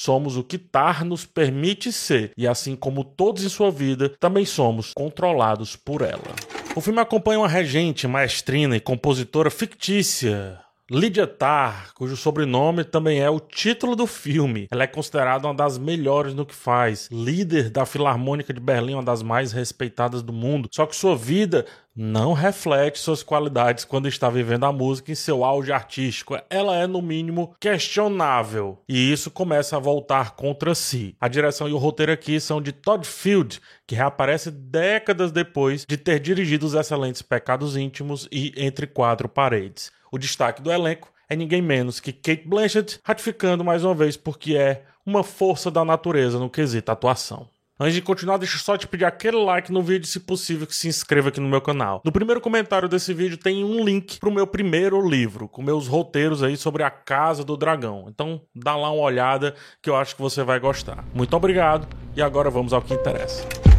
somos o que Tar nos permite ser, e assim como todos em sua vida, também somos controlados por ela. O filme acompanha uma regente, maestrina e compositora fictícia, Lydia Tarr, cujo sobrenome também é o título do filme. Ela é considerada uma das melhores no que faz, líder da Filarmônica de Berlim, uma das mais respeitadas do mundo. Só que sua vida não reflete suas qualidades quando está vivendo a música em seu auge artístico. Ela é, no mínimo, questionável. E isso começa a voltar contra si. A direção e o roteiro aqui são de Todd Field, que reaparece décadas depois de ter dirigido os excelentes Pecados Íntimos e Entre Quatro Paredes. O destaque do elenco é ninguém menos que Kate Blanchett, ratificando mais uma vez porque é uma força da natureza no quesito atuação. Antes de continuar, deixa eu só te pedir aquele like no vídeo, se possível, que se inscreva aqui no meu canal. No primeiro comentário desse vídeo tem um link pro meu primeiro livro, com meus roteiros aí sobre a Casa do Dragão. Então dá lá uma olhada que eu acho que você vai gostar. Muito obrigado e agora vamos ao que interessa.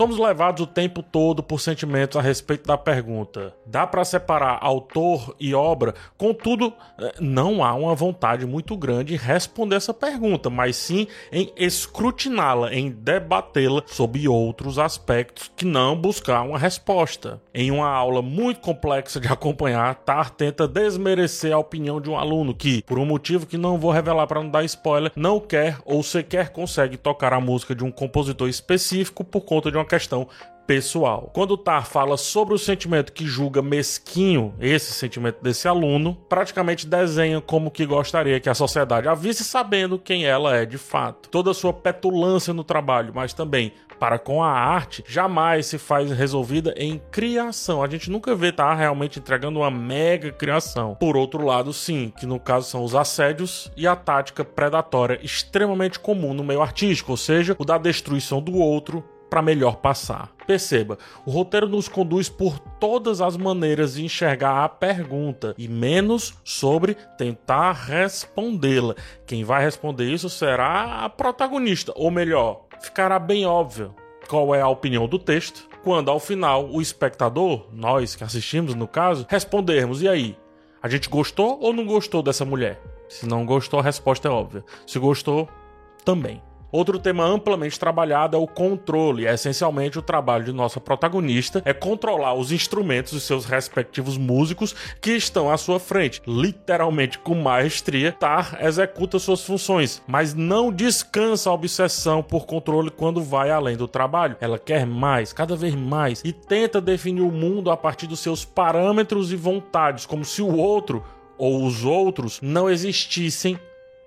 Somos levados o tempo todo por sentimentos a respeito da pergunta. Dá para separar autor e obra? Contudo, eh, não há uma vontade muito grande em responder essa pergunta, mas sim em escrutiná-la, em debatê-la sob outros aspectos que não buscar uma resposta. Em uma aula muito complexa de acompanhar, Tar tenta desmerecer a opinião de um aluno que, por um motivo que não vou revelar para não dar spoiler, não quer ou sequer consegue tocar a música de um compositor específico por conta de uma questão pessoal. Quando o Tar fala sobre o sentimento que julga mesquinho esse sentimento desse aluno, praticamente desenha como que gostaria que a sociedade a visse sabendo quem ela é de fato. Toda sua petulância no trabalho, mas também para com a arte, jamais se faz resolvida em criação. A gente nunca vê Tar realmente entregando uma mega criação. Por outro lado, sim, que no caso são os assédios e a tática predatória extremamente comum no meio artístico, ou seja, o da destruição do outro para melhor passar. Perceba, o roteiro nos conduz por todas as maneiras de enxergar a pergunta e menos sobre tentar respondê-la. Quem vai responder isso será a protagonista, ou melhor, ficará bem óbvio qual é a opinião do texto, quando ao final o espectador, nós que assistimos no caso, respondermos: e aí? A gente gostou ou não gostou dessa mulher? Se não gostou, a resposta é óbvia. Se gostou, também. Outro tema amplamente trabalhado é o controle. Essencialmente o trabalho de nossa protagonista é controlar os instrumentos de seus respectivos músicos que estão à sua frente. Literalmente com maestria, Tar executa suas funções, mas não descansa a obsessão por controle quando vai além do trabalho. Ela quer mais, cada vez mais, e tenta definir o mundo a partir dos seus parâmetros e vontades, como se o outro ou os outros não existissem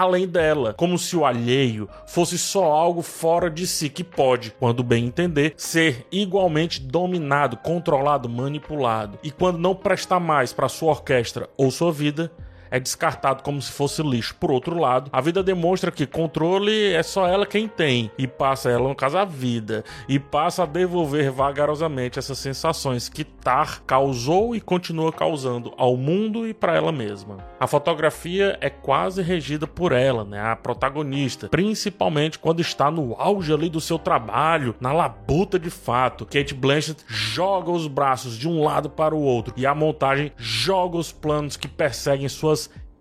além dela, como se o alheio fosse só algo fora de si que pode, quando bem entender, ser igualmente dominado, controlado, manipulado. E quando não prestar mais para sua orquestra ou sua vida, é descartado como se fosse lixo. Por outro lado, a vida demonstra que controle é só ela quem tem, e passa ela, no caso, a vida, e passa a devolver vagarosamente essas sensações que Tar causou e continua causando ao mundo e para ela mesma. A fotografia é quase regida por ela, né, a protagonista, principalmente quando está no auge ali do seu trabalho, na labuta de fato. Kate Blanchett joga os braços de um lado para o outro e a montagem joga os planos que perseguem suas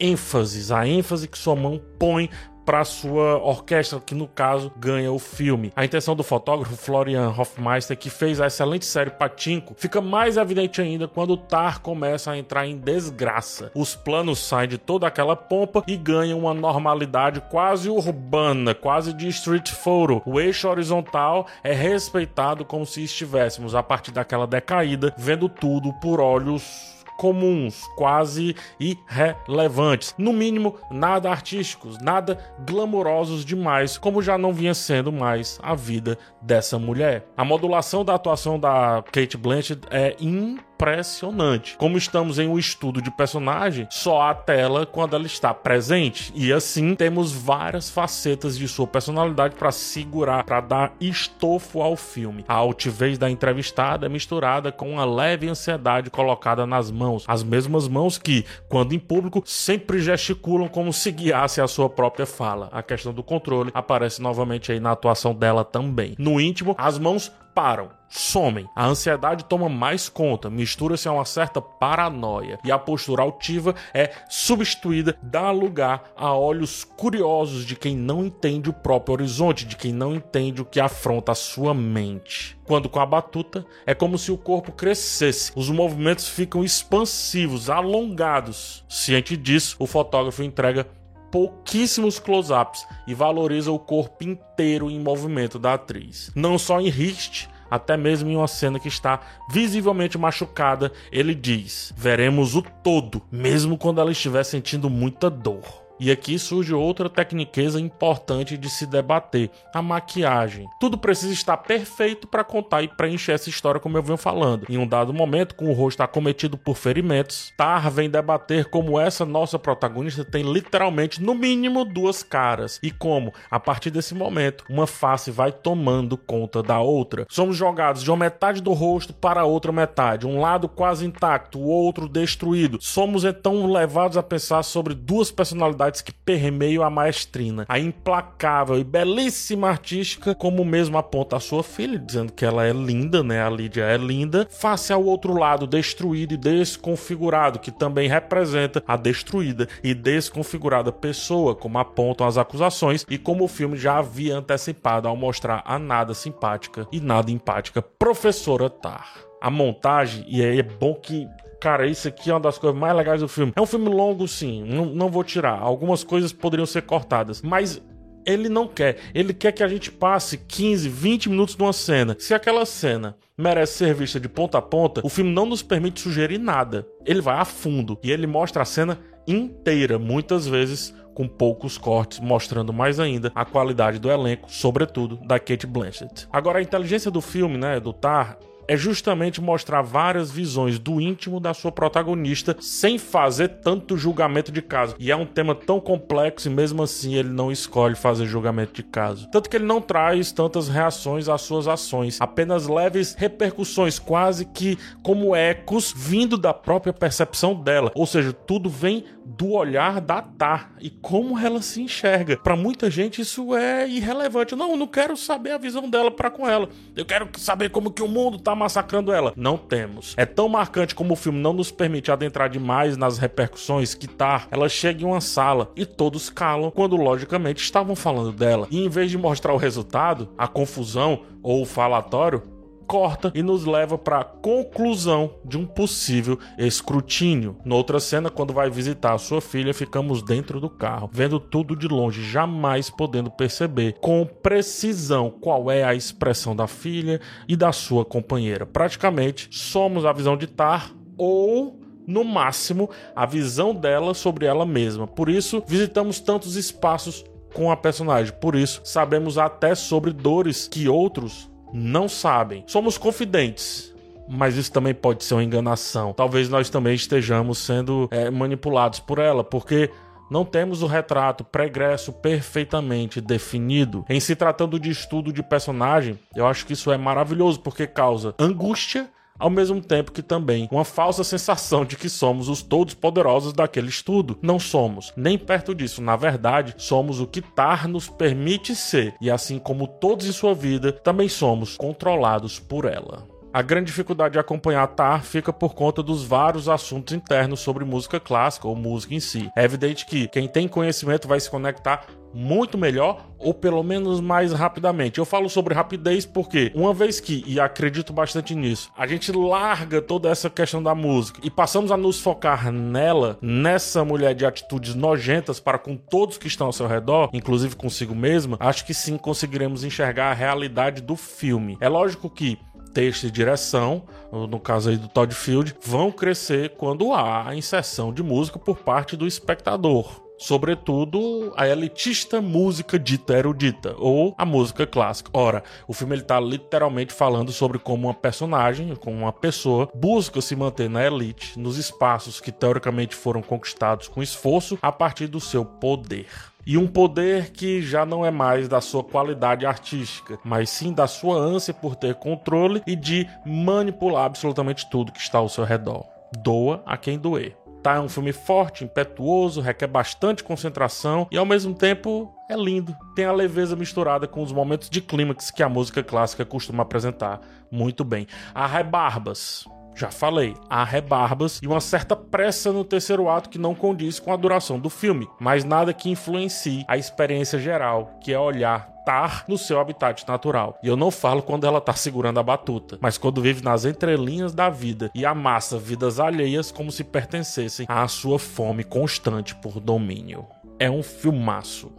ênfases, a ênfase que sua mão põe para sua orquestra, que no caso ganha o filme. A intenção do fotógrafo Florian Hofmeister, que fez a excelente série Patinco, fica mais evidente ainda quando o Tar começa a entrar em desgraça. Os planos saem de toda aquela pompa e ganham uma normalidade quase urbana, quase de street photo. O eixo horizontal é respeitado como se estivéssemos, a partir daquela decaída, vendo tudo por olhos comuns, quase irrelevantes. No mínimo, nada artísticos, nada glamourosos demais, como já não vinha sendo mais a vida dessa mulher. A modulação da atuação da Kate Blanchett é impressionante impressionante. Como estamos em um estudo de personagem, só a tela quando ela está presente. E assim temos várias facetas de sua personalidade para segurar, para dar estofo ao filme. A altivez da entrevistada é misturada com uma leve ansiedade colocada nas mãos, as mesmas mãos que, quando em público, sempre gesticulam como se guiasse a sua própria fala. A questão do controle aparece novamente aí na atuação dela também. No íntimo, as mãos param somem. A ansiedade toma mais conta, mistura-se a uma certa paranoia e a postura altiva é substituída, dá lugar a olhos curiosos de quem não entende o próprio horizonte, de quem não entende o que afronta a sua mente. Quando com a batuta, é como se o corpo crescesse, os movimentos ficam expansivos, alongados. Ciente disso, o fotógrafo entrega pouquíssimos close-ups e valoriza o corpo inteiro em movimento da atriz. Não só em Rist, até mesmo em uma cena que está visivelmente machucada, ele diz: Veremos o todo, mesmo quando ela estiver sentindo muita dor. E aqui surge outra tecniqueza importante de se debater: a maquiagem. Tudo precisa estar perfeito para contar e preencher essa história, como eu venho falando. Em um dado momento, com o rosto acometido por ferimentos, Tar vem debater como essa nossa protagonista tem literalmente, no mínimo, duas caras. E como, a partir desse momento, uma face vai tomando conta da outra. Somos jogados de uma metade do rosto para a outra metade, um lado quase intacto, o outro destruído. Somos então levados a pensar sobre duas personalidades que permeiam a maestrina, a implacável e belíssima artística, como mesmo aponta a sua filha, dizendo que ela é linda, né? A Lídia é linda, face ao outro lado destruído e desconfigurado, que também representa a destruída e desconfigurada pessoa, como apontam as acusações e como o filme já havia antecipado ao mostrar a nada simpática e nada empática professora Tar. A montagem, e aí é bom que Cara, isso aqui é uma das coisas mais legais do filme. É um filme longo, sim, não, não vou tirar. Algumas coisas poderiam ser cortadas, mas ele não quer. Ele quer que a gente passe 15, 20 minutos numa cena. Se aquela cena merece ser vista de ponta a ponta, o filme não nos permite sugerir nada. Ele vai a fundo e ele mostra a cena inteira, muitas vezes com poucos cortes, mostrando mais ainda a qualidade do elenco, sobretudo da Kate Blanchett. Agora a inteligência do filme, né, do Tar, é justamente mostrar várias visões do íntimo da sua protagonista sem fazer tanto julgamento de caso. E é um tema tão complexo e mesmo assim ele não escolhe fazer julgamento de caso. Tanto que ele não traz tantas reações às suas ações, apenas leves repercussões, quase que como ecos vindo da própria percepção dela. Ou seja, tudo vem do olhar da Tá e como ela se enxerga. Para muita gente isso é irrelevante. Não, eu não quero saber a visão dela para com ela. Eu quero saber como que o mundo tá massacrando ela. Não temos. É tão marcante como o filme não nos permite adentrar demais nas repercussões que tá. Ela chega em uma sala e todos calam quando logicamente estavam falando dela. E em vez de mostrar o resultado, a confusão ou o falatório, corta e nos leva para a conclusão de um possível escrutínio. Noutra cena, quando vai visitar a sua filha, ficamos dentro do carro, vendo tudo de longe, jamais podendo perceber com precisão qual é a expressão da filha e da sua companheira. Praticamente somos a visão de Tar ou no máximo, a visão dela sobre ela mesma. Por isso, visitamos tantos espaços com a personagem. Por isso, sabemos até sobre dores que outros não sabem. Somos confidentes. Mas isso também pode ser uma enganação. Talvez nós também estejamos sendo é, manipulados por ela, porque não temos o retrato pregresso perfeitamente definido. Em se tratando de estudo de personagem, eu acho que isso é maravilhoso porque causa angústia ao mesmo tempo que também uma falsa sensação de que somos os todos poderosos daquele estudo. Não somos, nem perto disso. Na verdade, somos o que Tar nos permite ser, e assim como todos em sua vida, também somos controlados por ela. A grande dificuldade de acompanhar Tar fica por conta dos vários assuntos internos sobre música clássica ou música em si. É evidente que quem tem conhecimento vai se conectar muito melhor ou pelo menos mais rapidamente. Eu falo sobre rapidez porque uma vez que, e acredito bastante nisso, a gente larga toda essa questão da música e passamos a nos focar nela, nessa mulher de atitudes nojentas para com todos que estão ao seu redor, inclusive consigo mesma, acho que sim conseguiremos enxergar a realidade do filme. É lógico que texto e direção, no caso aí do Todd Field, vão crescer quando há a inserção de música por parte do espectador. Sobretudo a elitista música dita erudita, ou a música clássica. Ora, o filme ele tá literalmente falando sobre como uma personagem, como uma pessoa, busca se manter na elite, nos espaços que teoricamente foram conquistados com esforço a partir do seu poder e um poder que já não é mais da sua qualidade artística, mas sim da sua ânsia por ter controle e de manipular absolutamente tudo que está ao seu redor. Doa a quem doer. tá? É um filme forte, impetuoso, requer bastante concentração e ao mesmo tempo é lindo. Tem a leveza misturada com os momentos de clímax que a música clássica costuma apresentar muito bem. A Rebarbas. Já falei, há rebarbas e uma certa pressa no terceiro ato que não condiz com a duração do filme, mas nada que influencie a experiência geral, que é olhar estar no seu habitat natural. E eu não falo quando ela tá segurando a batuta, mas quando vive nas entrelinhas da vida e amassa vidas alheias como se pertencessem à sua fome constante por domínio. É um filmaço.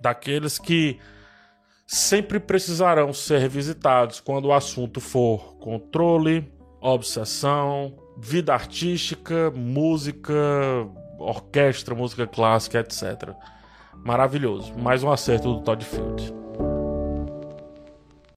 Daqueles que sempre precisarão ser revisitados quando o assunto for controle, obsessão, vida artística, música, orquestra, música clássica, etc. Maravilhoso. Mais um acerto do Todd Field.